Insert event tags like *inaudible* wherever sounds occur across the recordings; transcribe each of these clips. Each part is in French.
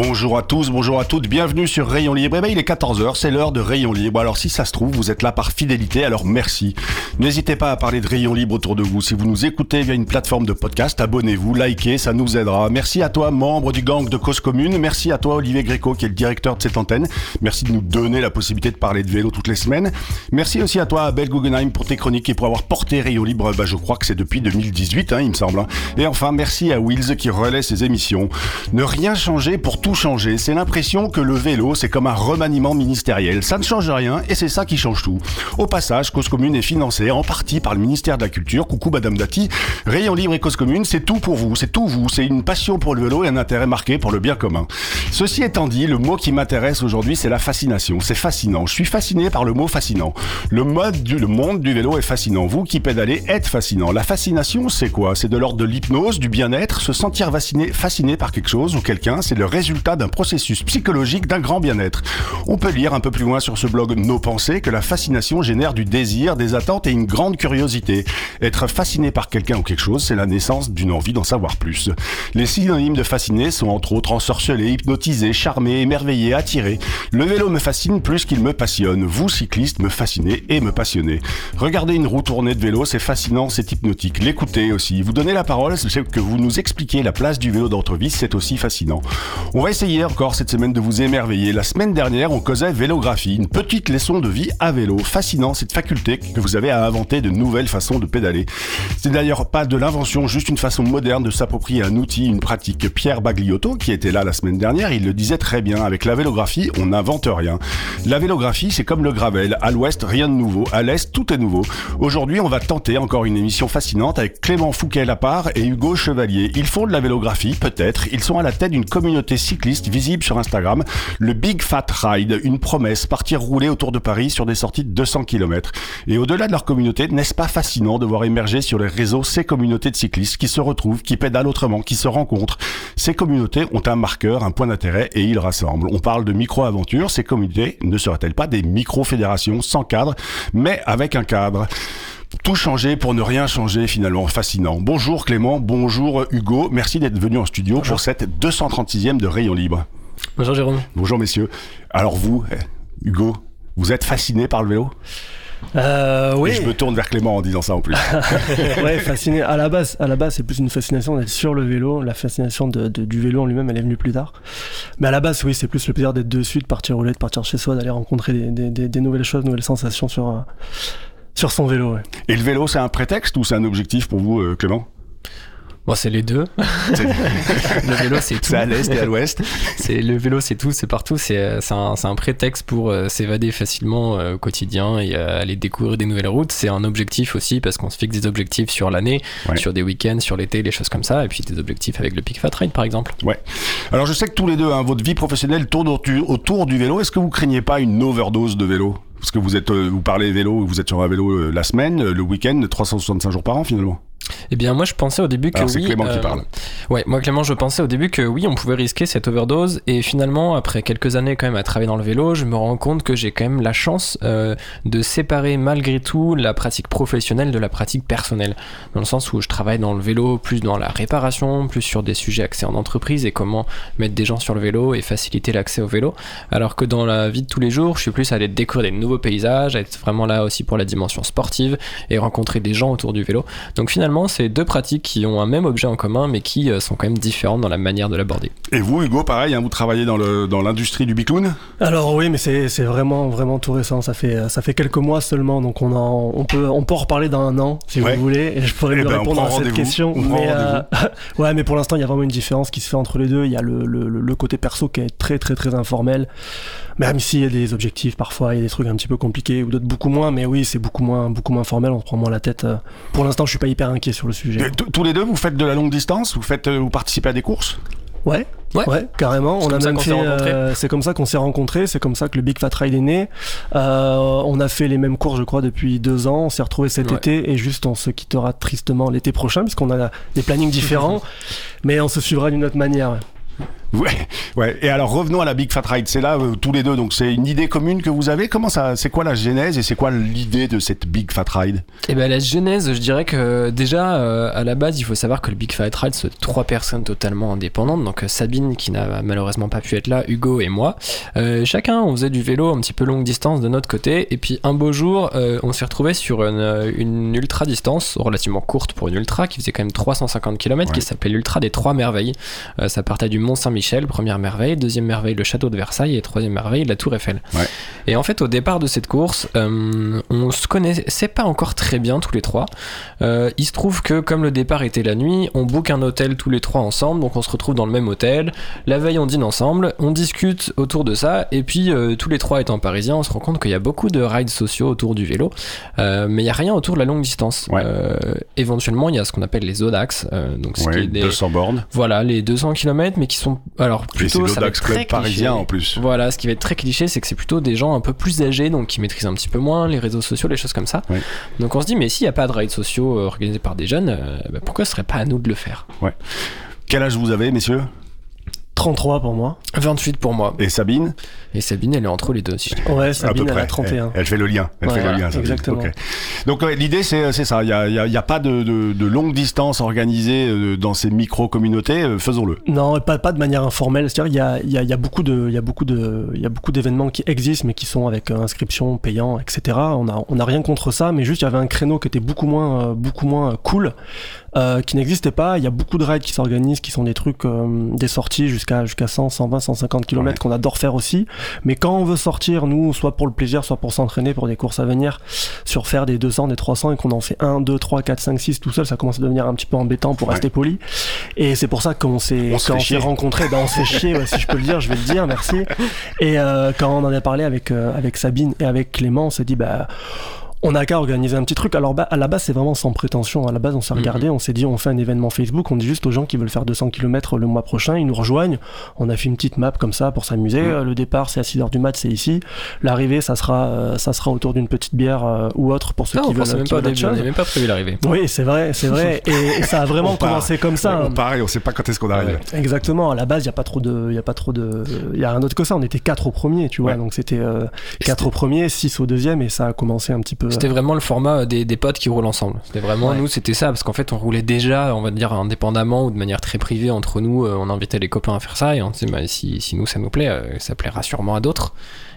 Bonjour à tous, bonjour à toutes, bienvenue sur Rayon Libre. Eh ben, il est 14h, c'est l'heure de Rayon Libre. Alors si ça se trouve, vous êtes là par fidélité, alors merci. N'hésitez pas à parler de Rayon Libre autour de vous. Si vous nous écoutez via une plateforme de podcast, abonnez-vous, likez, ça nous aidera. Merci à toi, membre du gang de Cause Commune. Merci à toi, Olivier Gréco, qui est le directeur de cette antenne. Merci de nous donner la possibilité de parler de vélo toutes les semaines. Merci aussi à toi, Abel Guggenheim, pour tes chroniques et pour avoir porté Rayon Libre, bah, je crois que c'est depuis 2018, hein, il me semble. Et enfin, merci à Wills qui relaie ses émissions. Ne rien changer pour tout changer. C'est l'impression que le vélo, c'est comme un remaniement ministériel. Ça ne change rien et c'est ça qui change tout. Au passage, Cause Commune est financée en partie par le ministère de la Culture. Coucou Madame Dati. Rayon Libre et Cause Commune, c'est tout pour vous, c'est tout vous. C'est une passion pour le vélo et un intérêt marqué pour le bien commun. Ceci étant dit, le mot qui m'intéresse aujourd'hui, c'est la fascination. C'est fascinant. Je suis fasciné par le mot fascinant. Le mode du, monde du vélo est fascinant. Vous qui pédalez êtes fascinant. La fascination, c'est quoi? C'est de l'ordre de l'hypnose, du bien-être, se sentir fasciné, fasciné par quelque chose ou quelqu'un. C'est le résultat d'un processus psychologique d'un grand bien-être. On peut lire un peu plus loin sur ce blog Nos pensées que la fascination génère du désir, des attentes et une grande curiosité. Être fasciné par quelqu'un ou quelque chose, c'est la naissance d'une envie d'en savoir plus. Les synonymes de fasciné sont entre autres ensorcelé, hypnotisé, charmé, émerveillé, attiré. Le vélo me fascine plus qu'il me passionne. Vous, cyclistes, me fascinez et me passionnez. Regardez une roue tournée de vélo, c'est fascinant, c'est hypnotique. L'écouter aussi. Vous donnez la parole, c'est que vous nous expliquez la place du vélo dans votre vie, c'est aussi fascinant. On va essayer encore cette semaine de vous émerveiller. La semaine dernière, on causait vélographie, une petite leçon de vie à vélo. Fascinant cette faculté que vous avez à inventer de nouvelles façons de pédaler. C'est d'ailleurs pas de l'invention, juste une façon moderne de s'approprier un outil, une pratique. Pierre Bagliotto, qui était là la semaine dernière, il le disait très bien. Avec la vélographie, on n'invente rien. La vélographie, c'est comme le gravel. À l'ouest, rien de nouveau. À l'est, tout est nouveau. Aujourd'hui, on va tenter encore une émission fascinante avec Clément Fouquet-Lapart et Hugo Chevalier. Ils font de la vélographie, peut-être. Ils sont à la tête d'une communauté cycliste visible sur Instagram, le Big Fat Ride, une promesse, partir rouler autour de Paris sur des sorties de 200 km. Et au-delà de leur communauté, n'est-ce pas fascinant de voir émerger sur les réseaux ces communautés de cyclistes qui se retrouvent, qui pédalent autrement, qui se rencontrent? Ces communautés ont un marqueur, un point d'intérêt et ils rassemblent. On parle de micro-aventures, ces communautés ne seraient-elles pas des micro-fédérations sans cadre, mais avec un cadre? Tout changer pour ne rien changer finalement, fascinant. Bonjour Clément, bonjour Hugo, merci d'être venu en studio pour cette 236e de Rayon Libre. Bonjour Jérôme. Bonjour messieurs. Alors vous, eh, Hugo, vous êtes fasciné par le vélo? Euh, oui. Et je me tourne vers Clément en disant ça en plus. *laughs* ouais, fasciné. À la base, à la base, c'est plus une fascination d'être sur le vélo. La fascination de, de- du vélo en lui-même, elle est venue plus tard. Mais à la base, oui, c'est plus le plaisir d'être dessus, de partir rouler, de partir chez soi, d'aller rencontrer des, des- des- des nouvelles choses, nouvelles sensations sur sur son vélo. ouais. Et le vélo, c'est un prétexte ou c'est un objectif pour vous, euh, Clément Bon, c'est les deux. *laughs* Le vélo, c'est *laughs* tout. c'est à l'est et à l'ouest. C'est le vélo, c'est tout, c'est partout. C'est euh, c'est un, un prétexte pour euh, s'évader facilement euh, au quotidien et euh, aller découvrir des nouvelles routes. C'est un objectif aussi parce qu'on se fixe des objectifs sur l'année, Ouais. sur des week-ends, sur l'été, les choses comme ça, et puis des objectifs avec le Peak Fat Ride par exemple. Ouais. Alors je sais que tous les deux, hein, votre vie professionnelle tourne autour, autour du vélo. Est-ce que vous craignez pas une overdose de vélo? Parce que vous êtes, euh, vous parlez vélo, vous êtes sur un vélo euh, la semaine, euh, le week-end, 365 jours par an finalement. Eh bien, moi, je pensais au début que Alors c'est oui. Qui euh, parle. Ouais, moi Clément, je pensais au début que oui, on pouvait risquer cette overdose et finalement, après quelques années quand même à travailler dans le vélo, je me rends compte que j'ai quand même la chance euh, de séparer malgré tout la pratique professionnelle de la pratique personnelle, dans le sens où je travaille dans le vélo plus dans la réparation, plus sur des sujets axés en entreprise et comment mettre des gens sur le vélo et faciliter l'accès au vélo, alors que dans la vie de tous les jours, je suis plus à aller découvrir des nouveaux paysages, à être vraiment là aussi pour la dimension sportive et rencontrer des gens autour du vélo. Donc finalement, c'est deux pratiques qui ont un même objet en commun, mais qui euh, sont quand même différentes dans la manière de l'aborder. Et vous, Hugo, pareil, hein, vous travaillez dans l'industrie du bicloun? Alors oui, mais c'est vraiment vraiment tout récent. Ça fait ça fait quelques mois seulement, donc on en, on peut on peut en reparler dans un an si Ouais. vous voulez. Et je pourrais Eh lui ben, on répondre à cette question. Mais euh, *laughs* ouais, mais pour l'instant, il y a vraiment une différence qui se fait entre les deux. Il y a le, le, le- le côté perso qui est très très très informel. Même s'il y a des objectifs, parfois, il y a des trucs un petit peu compliqués ou d'autres beaucoup moins, mais oui, c'est beaucoup moins, beaucoup moins formel, on se prend moins la tête. euh. Pour l'instant, je suis pas hyper inquiet sur le sujet. Et tous- les deux, vous faites de la longue distance Vous faites, euh, vous participez à des courses? Ouais, Ouais. ouais, carrément. C'est On a comme ça même qu'on fait. s'est rencontrés. euh, c'est comme ça qu'on s'est rencontrés. C'est comme ça que le Big Fat Ride est né. Euh, on a fait les mêmes cours, je crois, depuis deux ans. On s'est retrouvés cet Ouais. été et juste on se quittera tristement l'été prochain puisqu'on a des plannings différents, *laughs* mais on se suivra d'une autre manière. Ouais. Ouais. Et alors revenons à la Big Fat Ride. C'est là euh, tous les deux. Donc c'est une idée commune que vous avez. Comment ça C'est quoi la genèse et c'est quoi l'idée de cette Big Fat Ride? Et ben la genèse, je dirais que déjà euh, à la base, il faut savoir que le Big Fat Ride, c'est trois personnes totalement indépendantes. Donc euh, Sabine qui n'a malheureusement pas pu être là, Hugo et moi. Euh, chacun, on faisait du vélo un petit peu longue distance de notre côté. Et puis un beau jour, on s'est retrouvé sur une, une ultra distance relativement courte pour une ultra qui faisait quand même 350 km, qui s'appelait l'ultra des trois merveilles. Ça partait du Mont Saint-Michel, première merveille, deuxième merveille le château de Versailles et troisième merveille la Tour Eiffel. Ouais. Et en fait, au départ de cette course, euh, on se connaissait pas encore très bien tous les trois. Euh, il se trouve que comme le départ était la nuit, on book un hôtel tous les trois ensemble, donc on se retrouve dans le même hôtel. La veille, on dîne ensemble, on discute autour de ça, et puis euh, tous les trois étant parisiens, on se rend compte qu'il y a beaucoup de rides sociaux autour du vélo, euh, mais il y a rien autour de la longue distance. Ouais. Euh, éventuellement, il y a ce qu'on appelle les Odax, euh, donc ce qui Ouais, est des- 200 bornes. voilà, les 200 km, mais qui sont alors Et c'est plutôt ça va l'Audax être Club très parisien cliché. en plus. Voilà, ce qui va être très cliché, c'est que c'est plutôt des gens un peu plus âgés, donc qui maîtrisent un petit peu moins les réseaux sociaux, les choses comme ça. Ouais. Donc on se dit, mais s'il n'y a pas de rides sociaux euh, organisés par des jeunes, euh, bah, pourquoi ce serait pas à nous de le faire? Quel âge vous avez, messieurs? 33 pour moi. 28 pour moi. Et Sabine Et Sabine, elle est entre les deux, si je dis. Ouais, À peu Sabine, elle près. a 31. Elle, elle fait le lien. Elle Ouais, fait le lien. Sabine. exactement. Donc ouais, l'idée c'est c'est ça. Il y a, il y a- il y a pas de, de, de longue distance organisée euh, dans ces micro communautés. euh, Faisons-le. Non, pas, pas de manière informelle. C'est-à-dire, il y a, il y, y a beaucoup de, il y a beaucoup de, il y a beaucoup d'événements qui existent, mais qui sont avec euh, inscription, payant, etc. On a, on a rien contre ça, mais juste il y avait un créneau qui était beaucoup moins, euh, beaucoup moins euh, cool, euh, qui n'existait pas. Il y a beaucoup de rides qui s'organisent, qui sont des trucs, euh, des sorties jusqu'à, jusqu'à 100, 120, 150 km Ouais. qu'on adore faire aussi. Mais quand on veut sortir, nous, soit pour le plaisir, soit pour s'entraîner pour des courses à venir, sur faire des 200, des 300 et qu'on en fait 1, 2, 3, 4, 5, 6 tout seul, ça commence à devenir un petit peu embêtant pour Ouais. rester poli. Et c'est pour ça qu'on s'est, On quand s'est rencontrés, ben on s'est chier, ouais, si je peux le dire, je vais le dire, merci. Et euh, quand on en a parlé avec, euh, avec Sabine et avec Clément, on s'est dit, bah, on a qu'à organiser un petit truc. Alors, bah, à la base, c'est vraiment sans prétention. À la base, on s'est Mhm. regardé, on s'est dit, on fait un événement Facebook, on dit juste aux gens qui veulent faire 200 km le mois prochain, ils nous rejoignent. On a fait une petite map comme ça pour s'amuser. Mhm. Euh, Le départ, c'est à 6h du mat, c'est ici. L'arrivée, ça sera, euh, ça sera autour d'une petite bière euh, ou autre pour ceux Non, qui veulent, même qui pas veulent début, on n'avait même pas prévu l'arrivée. Oui, c'est vrai, c'est vrai. *laughs* Et, et ça a vraiment commencé comme ça. On hein. part et on sait pas quand est-ce qu'on arrive. Ouais. Exactement. À la base, il y a pas trop de, il y a pas trop de, il y a rien d'autre que ça. On était quatre au premier, tu vois. Ouais. Donc c'était euh, quatre au premier, six au deuxième, et ça a commencé un petit peu. C'était vraiment le format des, des potes qui roulent ensemble. C'était vraiment, Ouais. nous, c'était ça, parce qu'en fait, on roulait déjà, on va dire, indépendamment ou de manière très privée entre nous. euh, on invitait les copains à faire ça, et on disait, bah, si, si nous, ça nous plaît, euh, ça plaira sûrement à d'autres.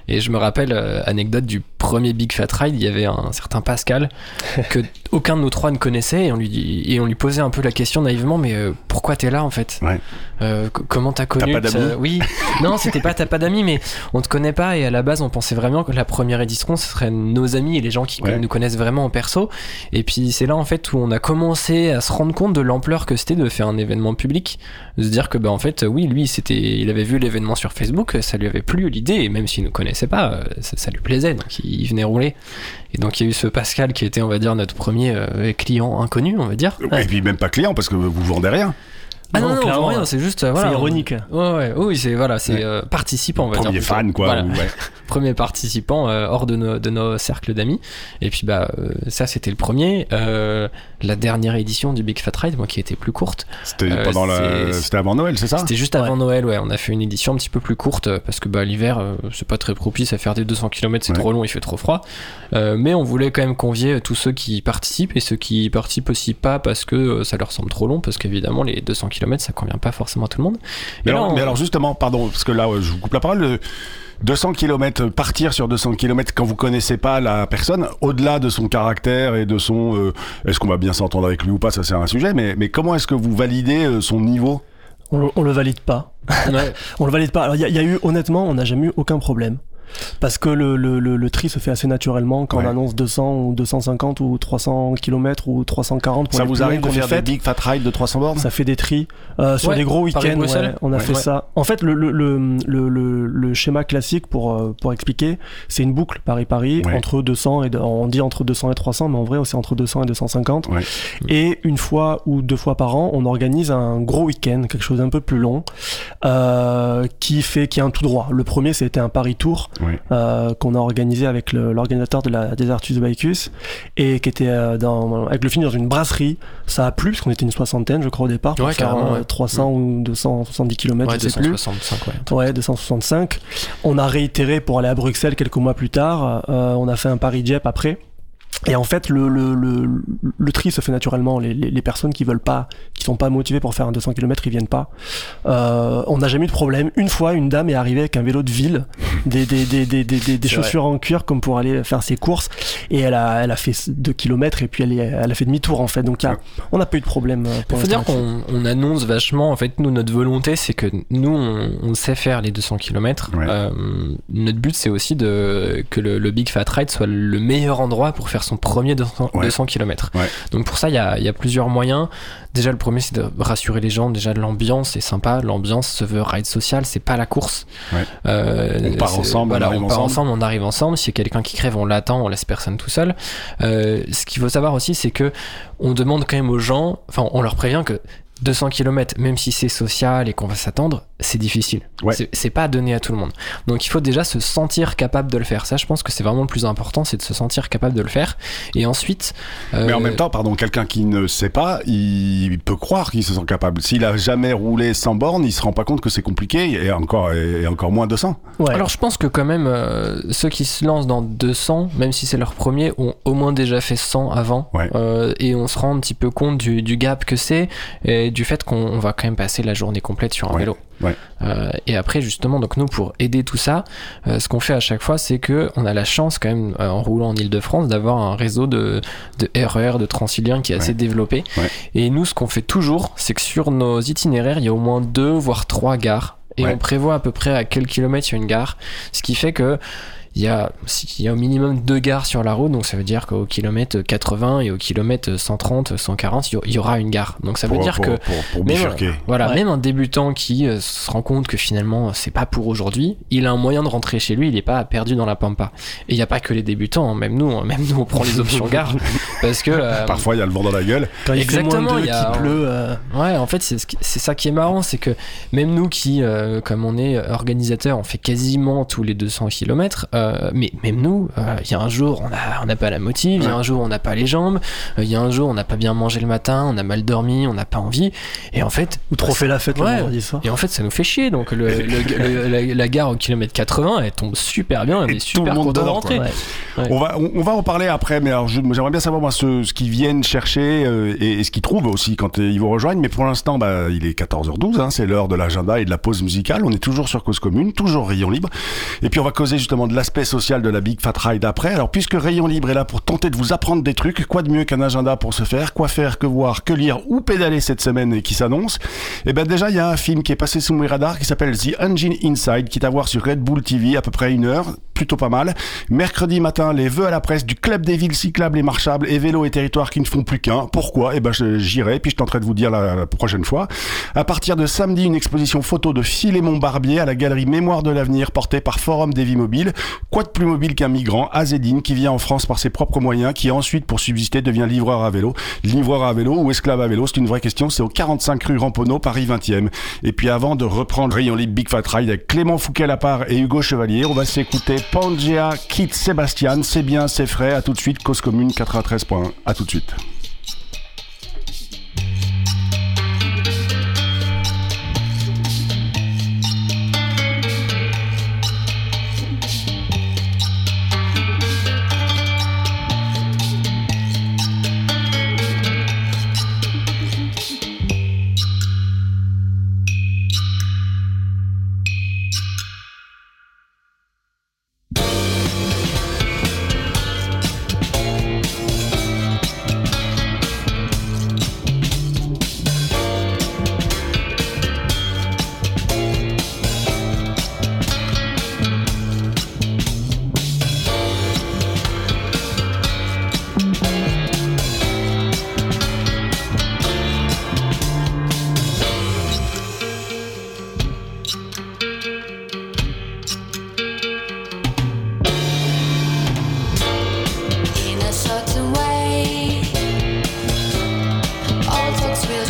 Et je me rappelle, euh, anecdote du premier Big Fat Ride, il y avait un certain Pascal *laughs* que aucun de nous trois ne connaissait, et on lui, et on lui posait un peu la question naïvement, mais euh, pourquoi t'es là en fait? Ouais. Euh, Comment t'as connu pas d'amis? Ça Oui, non, c'était pas t'as pas d'amis, mais on te connaît pas, et à la base, on pensait vraiment que la première édition, ce serait nos amis et les gens qui Ouais. nous connaissent vraiment en perso. Et puis c'est là en fait où on a commencé à se rendre compte de l'ampleur que c'était de faire un événement public, de se dire que bah en fait oui lui c'était il avait vu l'événement sur Facebook, ça lui avait plu l'idée et même s'il ne connaissait pas, euh, ça, ça lui plaisait donc il, il venait rouler. Et donc il y a eu ce Pascal qui était on va dire notre premier euh, client inconnu on va dire. Et puis même pas client parce que vous vendez rien. Ah non, Non, non, clairement, rien, c'est juste euh, voilà. c'est ironique. Ouais ouais, oui c'est voilà c'est Ouais. euh, participant on va Premier dire. fan quoi. Voilà. ou- ouais. *laughs* premier participant euh, hors de nos, de nos cercles d'amis. Et puis bah euh, ça c'était le premier. Euh, la dernière édition du Big Fat Ride, moi qui était plus courte, C'était Euh, pendant la, c'était avant Noël, c'est ça c'était juste avant Noël. Ouais, on a fait une édition un petit peu plus courte parce que bah l'hiver euh, c'est pas très propice à faire des 200 km, c'est Ouais. trop long, il fait trop froid. Euh, mais on voulait quand même convier tous ceux qui participent et ceux qui participent aussi pas parce que euh, ça leur semble trop long parce qu'évidemment les 200 km ça convient pas forcément à tout le monde. Mais là, alors, on- mais alors justement, pardon, parce que là, je vous coupe la parole. le 200 km, partir sur 200 km quand vous connaissez pas la personne, au-delà de son caractère et de son, euh, est-ce qu'on va bien s'entendre avec lui ou pas, ça c'est un sujet. Mais, mais comment est-ce que vous validez euh, son niveau? On, le- on le valide pas. Ouais. *laughs* On le valide pas. Alors il y, a- il y a eu honnêtement, on n'a jamais eu aucun problème. Parce que le, le, le, le tri se fait assez naturellement quand Ouais. on annonce 200 ou 250 ou 300 km ou 340 pour Ça les vous arrive de faire des big fat rides de 300 bornes? Ça fait des tris euh, sur Ouais, des gros week-ends. Ouais, on a Ouais. fait Ouais. ça. En fait, le, le, le, le, le- le schéma classique pour euh, pour expliquer, c'est une boucle Paris-Paris Ouais. entre 200 et on dit entre 200 et 300, mais en vrai, c'est entre 200 et 250. Ouais. Et une fois ou deux fois par an, on organise un gros week-end, quelque chose d'un peu plus long, euh, qui fait qui est un tout droit. Le premier, c'était un Paris Tour Euh, qu'on a organisé avec l'organisateur de la Desertus Bicus et qui était euh, dans, avec le film dans une brasserie. Ça a plu parce qu'on était une soixantaine, je crois au départ, pour Ouais, faire carrément, euh, ouais. 300 ou 270 km, Ouais, je sais plus. 265, ouais. Ouais, 265. On a réitéré pour aller à Bruxelles quelques mois plus tard. Euh, on a fait un Paris-Jep après. Et en fait, le, le, le, le tri se fait naturellement. Les, les, les personnes qui veulent pas, qui sont pas motivées pour faire un 200 km, ils viennent pas. Euh, on n'a jamais eu de problème. Une fois, une dame est arrivée avec un vélo de ville, des, des, des, des, des, des, *laughs* chaussures en cuir comme pour aller faire ses courses. Et elle a, elle a fait 2 km et puis elle, est, elle a fait demi-tour en fait. Donc il a- on n'a pas eu de problème. euh, Il pour faut dire qu'on on annonce vachement, en fait, nous, notre volonté, c'est que nous, on, on sait faire les 200 km. Ouais. notre but, c'est aussi de, que le, le Big Fat Ride soit le meilleur endroit pour faire son premier 200, Ouais. 200 km. Ouais. Donc pour ça, il y a, y a plusieurs moyens. Déjà, le premier, c'est de rassurer les gens. Déjà, l'ambiance est sympa. L'ambiance se veut ride social, c'est pas la course. Ouais. Euh, On part ensemble, voilà, on arrive on part ensemble. ensemble, on arrive ensemble. S'il y a quelqu'un qui crève, on l'attend, on laisse personne tout seul. Euh, ce qu'il faut savoir aussi, c'est que on demande quand même aux gens, enfin, on leur prévient que 200 km, même si c'est social et qu'on va s'attendre, c'est difficile. Ouais. C'est- C'est pas donné à tout le monde. Donc il faut déjà se sentir capable de le faire. Ça, je pense que c'est vraiment le plus important, c'est de se sentir capable de le faire. Et ensuite. Mais en euh, même temps, pardon, quelqu'un qui ne sait pas, il peut croire qu'il se sent capable. S'il a jamais roulé sans borne, il se rend pas compte que c'est compliqué et encore, et encore moins 200. Ouais. Alors je pense que quand même euh, ceux qui se lancent dans 200, même si c'est leur premier, ont au moins déjà fait 100 avant Ouais. Euh, et on se rend un petit peu compte du, du gap que c'est et du fait qu'on on va quand même passer la journée complète sur un Ouais. vélo. Ouais. Euh, et après justement donc nous pour aider tout ça, euh, ce qu'on fait à chaque fois c'est que on a la chance quand même euh, en roulant en Ile-de-France d'avoir un réseau de, de RER de Transilien qui est assez développé. Ouais. Et nous ce qu'on fait toujours c'est que sur nos itinéraires il y a au moins deux voire trois gares et on prévoit à peu près à quel kilomètre il y a une gare, ce qui fait que il y a, il y a au minimum deux gares sur la route, donc ça veut dire qu'au kilomètre 80 et au kilomètre 130, 140, il y aura une gare. Donc ça veut dire pour, que pour, pour même, voilà, Ouais. même un débutant qui euh, se rend compte que finalement c'est pas pour aujourd'hui, il a un moyen de rentrer chez lui, il est pas perdu dans la pampa. Et il n'y a pas que les débutants, hein, même nous, hein, même nous on prend les options gare *laughs* parce que euh, Parfois, il y a le vent dans la gueule. Quand il fait moins exactement, il a- pleut. euh, Ouais, en fait, c'est ça qui est marrant, c'est que même nous qui, euh, comme on est organisateur, on fait quasiment tous les 200 km, mais même nous, euh, il y a un jour, on n'a on n'a pas la motive, il y a un jour, on n'a pas les jambes, euh, il y a un jour, on n'a pas bien mangé le matin, on a mal dormi, on n'a pas envie, et en fait... Ou trop bah, fait la fête Ouais. le vendredi soir. Et en fait, ça nous fait chier, donc le, le- le- la, la gare au kilomètre 80, elle tombe super bien, Et est tout le super monde content de rentrer. quoi. Ouais. Ouais. On va, on, on va en parler après, mais alors j'aimerais bien savoir moi, ce, ce qu'ils viennent chercher euh, et, ce qu'ils trouvent aussi quand euh, ils vous rejoignent. Mais pour l'instant, bah, il est 14h12, hein, c'est l'heure de l'agenda et de la pause musicale. On est toujours sur Cause Commune, toujours Rayon Libre. Et puis on va causer justement de l'aspect social de la Big Fat Ride après. Alors puisque Rayon Libre est là pour tenter de vous apprendre des trucs, quoi de mieux qu'un agenda pour se faire? Quoi faire, que voir, que lire ou pédaler cette semaine qui s'annonce? Eh ben déjà, il y a un film qui est passé sous mes radars qui s'appelle The Engine Inside, qui est à voir sur Red Bull TV à peu près une heure, plutôt pas mal. Mercredi matin, les vœux à la presse du club des villes cyclables et marchables vélos et territoires qui ne font plus qu'un. Pourquoi? Eh ben j'irai, puis je tenterai de vous dire la, prochaine fois. À partir de samedi, une exposition photo de Philémon Barbier à la galerie Mémoire de l'avenir portée par Forum des Vies Mobiles. Quoi de plus mobile qu'un migrant, Azedine, qui vient en France par ses propres moyens, qui ensuite, pour subsister, devient livreur à vélo. Livreur à vélo ou esclave à vélo, c'est une vraie question. C'est au 45 rue Ramponneau, Paris 20e. Et puis avant de reprendre Rayon Libre Big Fat Ride avec Clément Fouquet Lapart et Hugo Chevalier, on va s'écouter Pangea, Kit Sébastien. C'est bien, c'est frais. À tout de suite, Cause Commune 93.1. À tout de suite.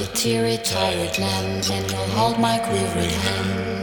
the teary, tired land, and you'll hold my quivering hand.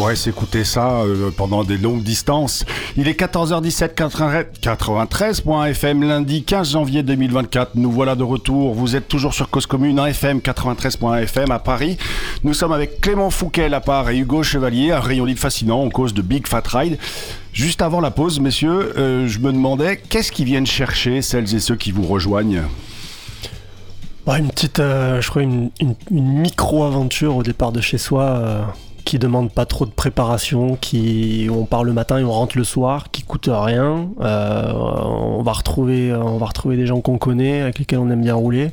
Pourrait s'écouter ça euh, pendant des longues distances. Il est 14h17, 93.fm, lundi 15 janvier 2024. Nous voilà de retour. Vous êtes toujours sur Cause Commune, en FM 93.fm à Paris. Nous sommes avec Clément Fouquet à part et Hugo Chevalier, un rayon libre fascinant en cause de Big Fat Ride. Juste avant la pause, messieurs, euh, je me demandais qu'est-ce qu'ils viennent chercher, celles et ceux qui vous rejoignent? Ouais, une petite, euh, je crois, une, micro-aventure au départ de chez soi qui demande pas trop de préparation, qui on part le matin et on rentre le soir, qui coûte rien. Euh, on va retrouver, on va retrouver des gens qu'on connaît, avec lesquels on aime bien rouler.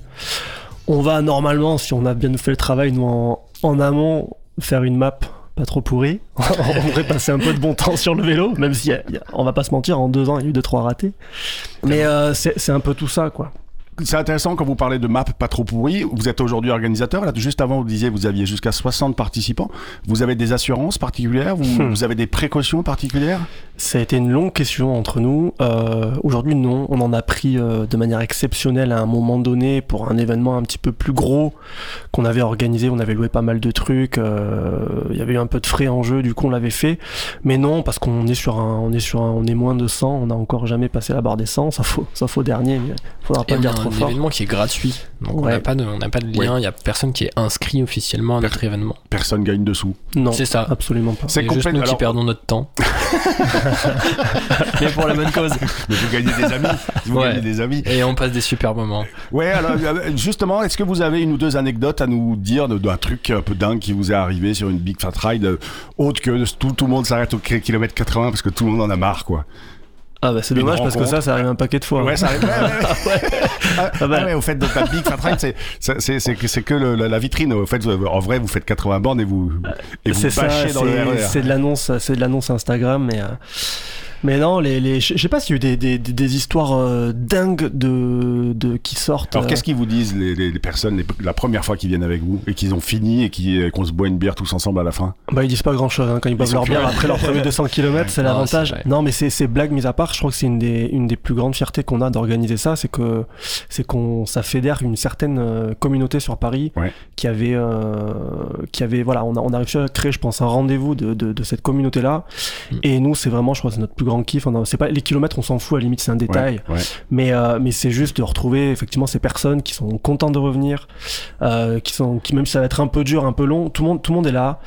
On va normalement, si on a bien fait le travail, nous en, en amont, faire une map pas trop pourrie. *laughs* on devrait passer un peu de bon temps sur le vélo, même si on va pas se mentir, en deux ans, il y a eu deux trois ratés. Mais euh, c'est un peu tout ça, quoi. C'est intéressant quand vous parlez de map pas trop pourri. Vous êtes aujourd'hui organisateur. Là, juste avant, vous disiez vous aviez jusqu'à 60 participants. Vous avez des assurances particulières? Vous, Hmm. vous avez des précautions particulières? Ça a été une longue question entre nous. Euh, Aujourd'hui, non. On en a pris euh, de manière exceptionnelle à un moment donné pour un événement un petit peu plus gros qu'on avait organisé. On avait loué pas mal de trucs. euh, Il y avait eu un peu de frais en jeu, du coup on l'avait fait. Mais non, parce qu'on est sur un, on est sur un, on est moins de 100. On n'a encore jamais passé la barre des 100, sauf au, sauf au dernier. Mais faudra Et pas on dire trop un fort. événement qui est gratuit. Donc on Ouais. n'a pas de, on n'a pas de lien, il y a personne qui est inscrit officiellement à notre événement. Personne gagne dessous. Non, C'est ça. absolument pas. C'est C'est juste complète- nous qui alors- perdons notre temps. *laughs* *laughs* Mais pour la bonne cause. Mais vous gagnez des amis. Vous Ouais. gagnez des amis. Et on passe des super moments. Ouais, alors euh, justement, est-ce que vous avez une ou deux anecdotes à nous dire de- d'un truc un peu dingue qui vous est arrivé sur une Big Fat Ride, euh, autre que tout, tout le monde s'arrête au ki- kilomètre 80 parce que tout le monde en a marre, quoi? Ah bah c'est dommage parce que ça, ça arrive un paquet de fois. Ouais, ça arrive. Ouais, ouais, ouais. *laughs* Ah, Ah bah. ah ouais, au fait, donc la Big Fat Ride, c'est- c'est c'est- c'est que- c'est que le- la, la vitrine. Au fait, en vrai, vous faites 80 bornes et vous, et vous c'est ça, bâchez dans le c'est- RER. c'est de l'annonce, c'est de l'annonce Instagram, mais euh, mais non, les, les je sais pas s'il y a eu des, des, des- histoires euh, dingues de, de qui sortent. Alors, euh, qu'est-ce qu'ils vous disent, les, les- les personnes, les- la première fois qu'ils viennent avec vous et qu'ils ont fini et qui- euh, qu'on se boit une bière tous ensemble à la fin? Bah ils disent pas grand chose quand ils boivent leur bière après leur premier 200 km, c'est l'avantage. Non mais c'est c'est blague mise à part, je crois que c'est une des une des plus grandes fiertés qu'on a d'organiser ça, c'est que c'est qu'on ça fédère une certaine euh, communauté sur Paris Ouais. qui avait euh, qui avait voilà, on a on a réussi à créer je pense un rendez-vous de, de, de cette communauté là. Mm. Et nous c'est vraiment je crois c'est notre plus grand kiff, c'est pas les kilomètres on s'en fout à la limite c'est un détail. Ouais, ouais. Mais, euh, mais c'est juste de retrouver effectivement ces personnes qui sont contentes de revenir, euh, qui sont, qui même si ça va être un peu dur, un peu long, tout le monde, tout le monde est là.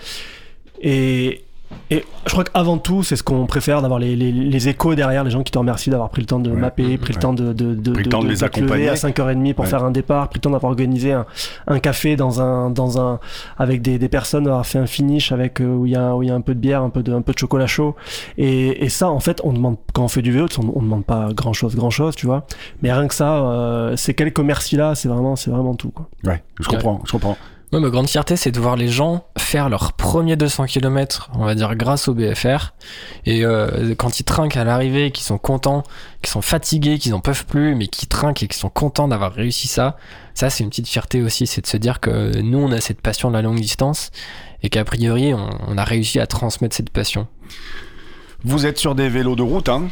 Et, et je crois qu'avant tout, c'est ce qu'on préfère d'avoir les, les, les échos derrière, les gens qui te remercient d'avoir pris le temps de Ouais, mapper, ouais, pris le ouais. temps de, de, de, Pris le temps de les te lever accompagner. à 5h30 pour Ouais. faire un départ, pris le temps d'avoir organisé un, un café dans un, dans un, avec des, des personnes, d'avoir fait un finish avec, euh, où il y a, où il y a un peu de bière, un peu de, un peu de chocolat chaud. Et, et ça, en fait, on demande, quand on fait du vélo, on, on demande pas grand chose, grand chose, tu vois. Mais rien que ça, euh, ces quelques merci là, c'est vraiment, c'est vraiment tout, quoi. Ouais, je comprends, je comprends. Moi, ma grande fierté, c'est de voir les gens faire leurs premiers 200 km, on va dire, grâce au BFR. Et euh, quand ils trinquent à l'arrivée, qu'ils sont contents, qu'ils sont fatigués, qu'ils n'en peuvent plus, mais qu'ils trinquent et qu'ils sont contents d'avoir réussi ça, ça, c'est une petite fierté aussi. C'est de se dire que nous, on a cette passion de la longue distance et qu'a priori, on, on a réussi à transmettre cette passion. Vous êtes sur des vélos de route, hein?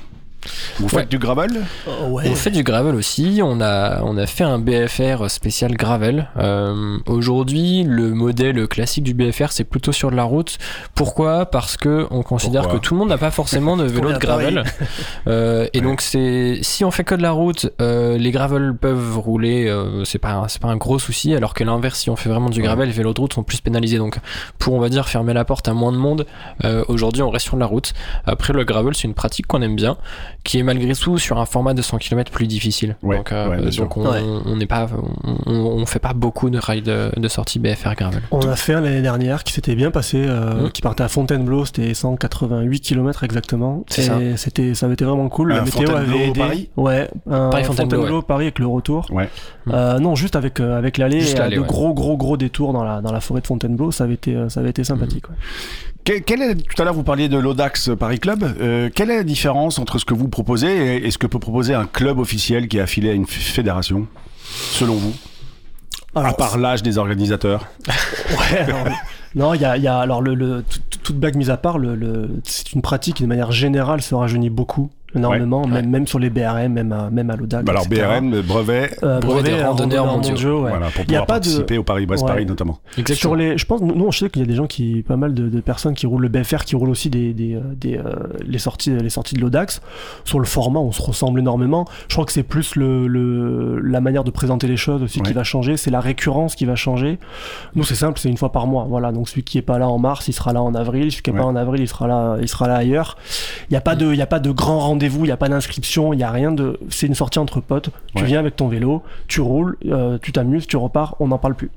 Vous faites Ouais. du gravel On fait du gravel aussi. On a, on a fait un BFR spécial gravel. Euh, Aujourd'hui, le modèle classique du BFR, c'est plutôt sur de la route. Pourquoi? Parce que on considère Pourquoi? que tout le monde n'a pas forcément de *laughs* vélo de gravel. *laughs* Euh, et Ouais. donc, c'est si on fait que de la route, euh, les gravels peuvent rouler. euh, c'est pas, c'est pas un gros souci. Alors que l'inverse, si on fait vraiment du gravel, les vélos de route sont plus pénalisés. Donc, pour on va dire fermer la porte à moins de monde, euh, aujourd'hui, on reste sur de la route. Après, le gravel, c'est une pratique qu'on aime bien qui est malgré tout sur un format de 100 km plus difficile. Ouais, donc, euh, ouais, donc on Ouais. n'est pas, on, on fait pas beaucoup de rides de, de sortie BFR gravel. On a fait un l'année dernière qui s'était bien passé, euh, Mm. qui partait à Fontainebleau, c'était 188 km exactement. C'est. C'était, ça avait été vraiment cool. Euh, La météo Fontainebleau, avait aidé. Paris Ouais, un Paris, Fontainebleau, Paris avec le retour. Ouais. Euh, non, juste avec euh, avec l'allée, euh, de ouais. gros gros gros détours dans la dans la forêt de Fontainebleau, ça avait été euh, ça avait été sympathique. ouais. Quelle est, tout à l'heure, vous parliez de l'Audax Paris Club. Euh, quelle est la différence entre ce que vous proposez et, et ce que peut proposer un club officiel qui est affilié à une fédération, selon vous? À part l'âge des organisateurs. *laughs* Ouais, alors, non, il y a, y a alors le, le tout- toute blague mise à part, le, le- c'est une pratique qui de manière générale se rajeunit beaucoup, énormément, Ouais. même, même sur les BRM, même à, même à l'Audax. Bah alors etc. BRM, brevet, Euh, Brevet des brevet, euh, randonneurs randonneurs mondiaux. ouais. voilà, pour Il y a pas de- participer au Paris-Brest-Paris notamment. Sur les, je pense, nous on sait qu'il y a des gens qui, pas mal de, de personnes qui roulent le BFR, qui roulent aussi des, des, euh, des, euh, les sorties, les sorties de l'Audax. Sur le format, on se ressemble énormément. Je crois que c'est plus le, le, la manière de présenter les choses aussi qui va changer, c'est la récurrence qui va changer. Nous c'est simple, c'est une fois par mois. Voilà, donc celui qui est pas là en mars, il sera là en avril. Celui qui est pas en avril, il sera là, il sera là ailleurs. Il y a pas de, il y a pas de grand rendez-vous, il y a pas d'inscription, il y a rien de. C'est une sortie entre potes. Tu Ouais. viens avec ton vélo, tu roules, euh, tu t'amuses, tu repars, on n'en parle plus.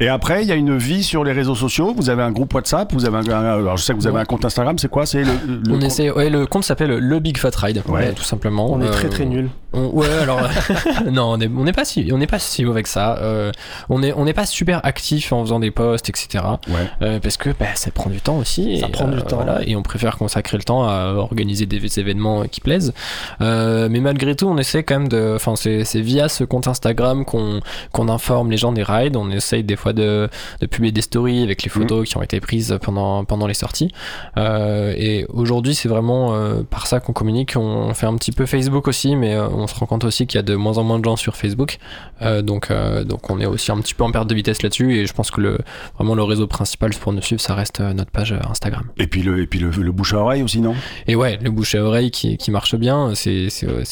Et après, il y a une vie sur les réseaux sociaux. Vous avez un groupe WhatsApp, vous avez un, alors je sais que vous avez Ouais. un compte Instagram. C'est quoi? C'est le, le on compte- essaie, ouais, le compte s'appelle le Big Fat Ride, Ouais. ouais, tout simplement. On est Euh, très très nuls. On- ouais, alors *laughs* non, on n'est on n'est pas si on n'est pas si mauvais que ça. Euh, on est on n'est pas super actif en faisant des posts, etc. Ouais. Euh, parce que bah, ça prend du temps aussi. Ça et, prend du temps, voilà, et on préfère consacrer le temps à organiser des événements qui plaisent. Euh, mais malgré tout, on essaie quand même de. Enfin, c'est c'est via ce compte Instagram qu'on qu'on informe les gens des rides. On essaye des fois de, de publier des stories avec les photos qui ont été prises pendant pendant les sorties. Euh, et aujourd'hui, c'est vraiment euh, par ça qu'on communique. On fait un petit peu Facebook aussi, mais on se rend compte aussi qu'il y a de moins en moins de gens sur Facebook. Donc, donc on est aussi un petit peu en perte de vitesse là-dessus. Et je pense que le, vraiment le réseau principal pour nous suivre, ça reste notre page Instagram. Et puis le, et puis le, le bouche à oreille aussi, non? Et ouais, le bouche à oreille qui, qui marche bien, c'est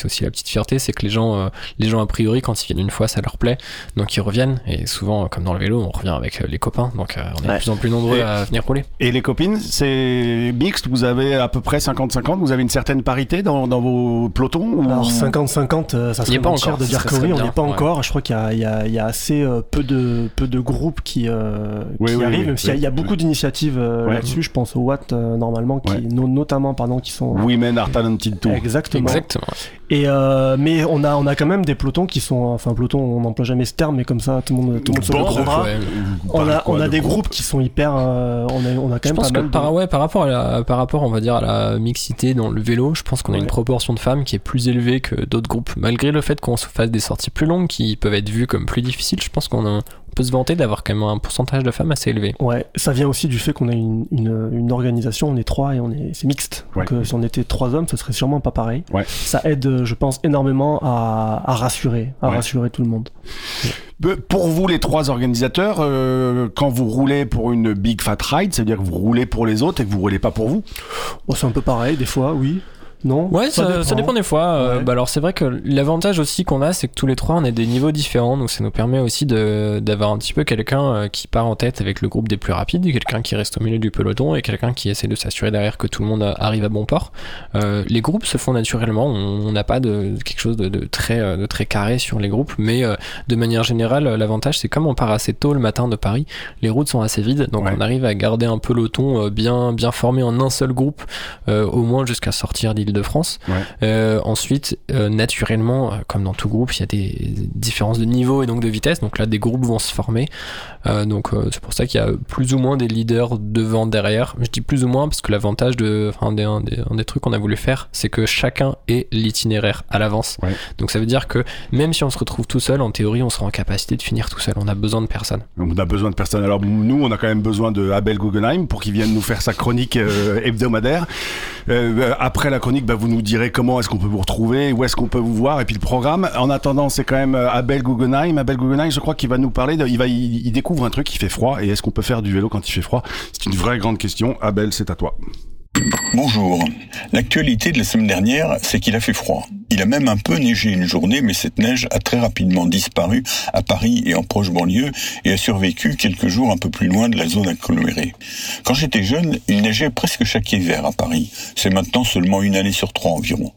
aussi la petite fierté, c'est que les gens, euh, les gens a priori quand ils viennent une fois, ça leur plaît, donc ils reviennent. Et souvent, comme dans le vélo, on revient avec euh, les copains, donc euh, on est Ouais. de plus en plus nombreux Et- à venir rouler. Et les copines, c'est mixte? Vous avez à peu près 50-50. Vous avez une certaine parité dans, dans vos pelotons ou- Alors 50-50, euh, ça serait pas encore, de dire que oui, on n'y est pas ouais. encore. Je crois qu'il y a, y y assez peu de, peu de groupes qui, euh, Oui, qui oui, arrivent, oui, même s'il y y a oui. beaucoup d'initiatives euh, Ouais. là-dessus. Je pense au Watt euh, normalement, qui, Ouais. no- notamment pardon, qui sont Women are talented too. exactement. Exactement. Et euh, mais on a on a quand même des pelotons qui sont, enfin peloton, on n'emploie jamais ce terme, mais comme ça tout le monde tout le monde se comprendra. Ouais. On a, Quoi, on a de des groupe groupes qui sont hyper. euh, on, a, on a quand Je même pense pas que mal. de- par, ouais, par rapport à la, par rapport, on va dire, à la mixité dans le vélo, je pense qu'on a une proportion de femmes qui est plus élevée que d'autres groupes. Malgré le fait qu'on se fasse des sorties plus longues qui peuvent être vues comme plus difficiles, je pense qu'on a- peut se vanter d'avoir quand même un pourcentage de femmes assez élevé. Ouais, ça vient aussi du fait qu'on a une, une, une organisation, on est trois et on est c'est mixte. Donc Ouais. euh, si on était trois hommes, ce serait sûrement pas pareil. Ouais. Ça aide, euh, je pense, énormément à, à rassurer, à Ouais. rassurer tout le monde. Pour vous, les trois organisateurs, euh, quand vous roulez pour une Big Fat Ride, ça veut dire que vous roulez pour les autres et que vous roulez pas pour vous? Bon, c'est un peu pareil des fois, oui. Non Ouais, ça, ça dépend des fois. Euh, Ouais. bah alors c'est vrai que l'avantage aussi qu'on a, c'est que tous les trois, on a des niveaux différents, donc ça nous permet aussi de d'avoir un petit peu quelqu'un euh, qui part en tête avec le groupe des plus rapides, quelqu'un qui reste au milieu du peloton et quelqu'un qui essaie de s'assurer derrière que tout le monde euh, arrive à bon port. Euh, les groupes se font naturellement, on n'a pas de quelque chose de, de très de très carré sur les groupes, mais euh, de manière générale, l'avantage c'est comme on part assez tôt le matin de Paris, les routes sont assez vides, donc Ouais. on arrive à garder un peloton bien bien formé en un seul groupe, euh, au moins jusqu'à sortir d'Ille Île-de-France. Ouais. Euh, ensuite, euh, naturellement, euh, comme dans tout groupe, il y a des différences de niveau et donc de vitesse. Donc là, des groupes vont se former. Donc c'est pour ça qu'il y a plus ou moins des leaders devant, derrière. Je dis plus ou moins parce que l'avantage de, enfin, des, un, des, un des trucs qu'on a voulu faire, c'est que chacun ait l'itinéraire à l'avance. Ouais. Donc ça veut dire que même si on se retrouve tout seul, en théorie, on sera en capacité de finir tout seul. On a besoin de personne. On a besoin de personnes. Alors nous, on a quand même besoin de Abel Guggenheim pour qu'il vienne nous faire sa chronique hebdomadaire. Après la chronique, bah, vous nous direz comment est-ce qu'on peut vous retrouver, où est-ce qu'on peut vous voir, et puis le programme. En attendant, c'est quand même euh, Abel Guggenheim. Abel Guggenheim, je crois qu'il va nous parler. De, il va, il, il découvre un truc. Il fait froid. Et est-ce qu'on peut faire du vélo quand il fait froid? C'est une vraie grande question. Abel, c'est à toi. Bonjour. L'actualité de la semaine dernière, c'est qu'il a fait froid. Il a même un peu neigé une journée, mais cette neige a très rapidement disparu à Paris et en proche banlieue et a survécu quelques jours un peu plus loin de la zone agglomérée. Quand j'étais jeune, il neigeait presque chaque hiver à Paris. C'est maintenant seulement une année sur trois environ.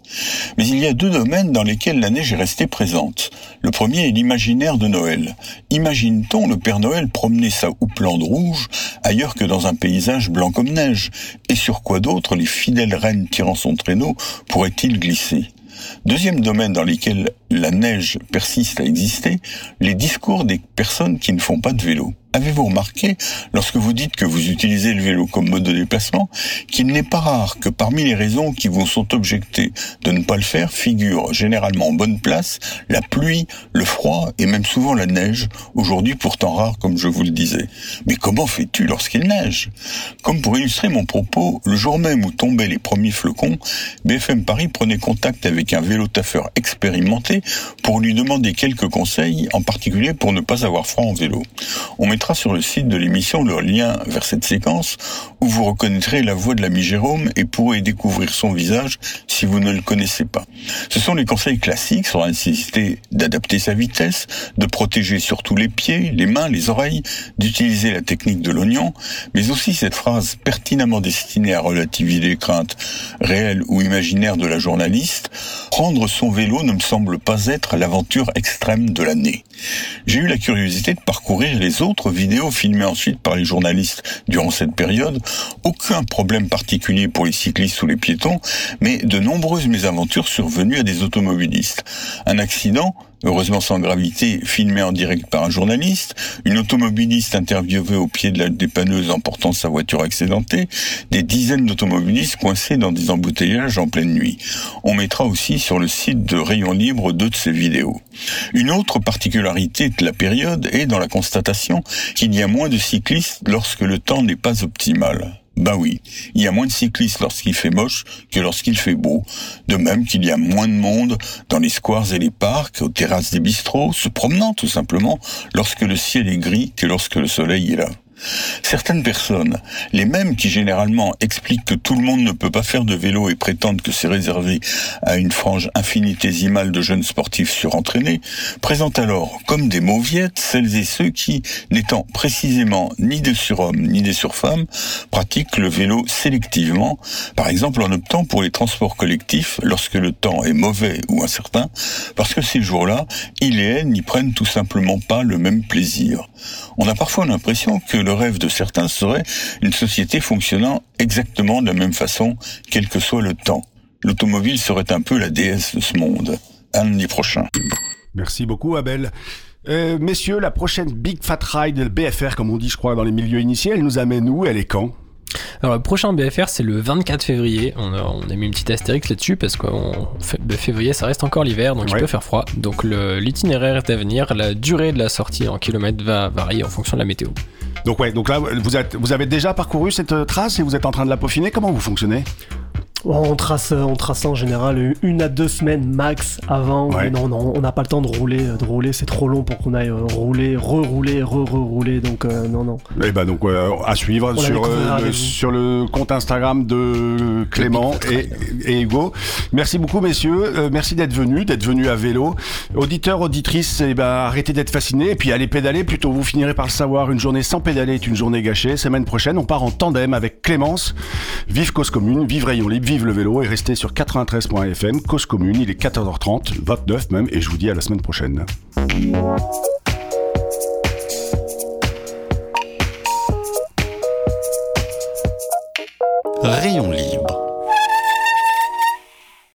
Mais il y a deux domaines dans lesquels la neige est restée présente. Le premier est l'imaginaire de Noël. Imagine-t-on le Père Noël promener sa houppelande rouge ailleurs que dans un paysage blanc comme neige? Et sur quoi d'autre les fidèles reines tirant son traîneau pourraient-ils glisser? Deuxième domaine dans lequel la neige persiste à exister, les discours des personnes qui ne font pas de vélo. Avez-vous remarqué, lorsque vous dites que vous utilisez le vélo comme mode de déplacement, qu'il n'est pas rare que parmi les raisons qui vous sont objectées de ne pas le faire figurent généralement en bonne place la pluie, le froid et même souvent la neige, aujourd'hui pourtant rare comme je vous le disais. Mais comment fais-tu lorsqu'il neige? Comme pour illustrer mon propos, le jour même où tombaient les premiers flocons, BFM Paris prenait contact avec un vélo-taffeur expérimenté pour lui demander quelques conseils, en particulier pour ne pas avoir froid en vélo. Mettra sur le site de l'émission le lien vers cette séquence où vous reconnaîtrez la voix de l'ami Jérôme et pourrez découvrir son visage si vous ne le connaissez pas. Ce sont les conseils classiques sur la nécessité d'adapter sa vitesse, de protéger surtout les pieds, les mains, les oreilles, d'utiliser la technique de l'oignon, mais aussi cette phrase pertinemment destinée à relativiser les craintes réelles ou imaginaires de la journaliste, prendre son vélo ne me semble pas être l'aventure extrême de l'année. J'ai eu la curiosité de parcourir les autres vidéos filmées ensuite par les journalistes durant cette période. Aucun problème particulier pour les cyclistes ou les piétons, mais de nombreuses mésaventures survenues à des automobilistes. Un accident, heureusement sans gravité, filmé en direct par un journaliste, une automobiliste interviewée au pied de la dépanneuse emportant sa voiture accidentée, des dizaines d'automobilistes coincés dans des embouteillages en pleine nuit. On mettra aussi sur le site de Rayon Libre deux de ces vidéos. Une autre particularité de la période est dans la constatation qu'il y a moins de cyclistes lorsque le temps n'est pas optimal. Ben oui, il y a moins de cyclistes lorsqu'il fait moche que lorsqu'il fait beau. De même qu'il y a moins de monde dans les squares et les parcs, aux terrasses des bistrots, se promenant tout simplement lorsque le ciel est gris que lorsque le soleil est là. Certaines personnes, les mêmes qui généralement expliquent que tout le monde ne peut pas faire de vélo et prétendent que c'est réservé à une frange infinitésimale de jeunes sportifs surentraînés, présentent alors comme des mauviettes celles et ceux qui, n'étant précisément ni des surhommes ni des surfemmes, pratiquent le vélo sélectivement, par exemple en optant pour les transports collectifs lorsque le temps est mauvais ou incertain, parce que ces jours-là, ils et elles n'y prennent tout simplement pas le même plaisir. On a parfois l'impression que rêve de certains serait une société fonctionnant exactement de la même façon, quel que soit le temps. L'automobile serait un peu la déesse de ce monde. À l'année prochain. Merci beaucoup, Abel. Euh, messieurs, la prochaine Big Fat Ride BFR, comme on dit, je crois, dans les milieux initiés, elle nous amène où? Elle est quand? Alors le prochain BFR c'est le 24 février. On a, on a mis une petite astérix là-dessus parce que on le février ça reste encore l'hiver donc Ouais. il peut faire froid. Donc le- l'itinéraire est à venir. La durée de la sortie en kilomètres va varier en fonction de la météo. Donc ouais, donc là, vous, vous avez déjà parcouru cette euh, trace et vous êtes en train de la peaufiner. Comment vous fonctionnez? On trace, on trace en général une à deux semaines max avant. Ouais. Mais Non, non, on n'a pas le temps de rouler. De rouler, c'est trop long pour qu'on aille euh, rouler, re-rouler, re-re-rouler. Donc euh, non, non. Eh ben donc euh, à suivre sur, euh, sur le compte Instagram de Clément et, et Hugo. Merci beaucoup messieurs, Euh, merci d'être venus, d'être venus à vélo. Auditeurs, auditrices, eh ben arrêtez d'être fascinés et puis allez pédaler. Plutôt vous finirez par le savoir. Une journée sans pédaler est une journée gâchée. Semaine prochaine, on part en tandem avec Clémence. Vive Cause Commune, vive Rayon Libre, vive le vélo et restez sur 93.fm. Cause Commune, il est 14h30, 29 même, et je vous dis à la semaine prochaine. Rayon libre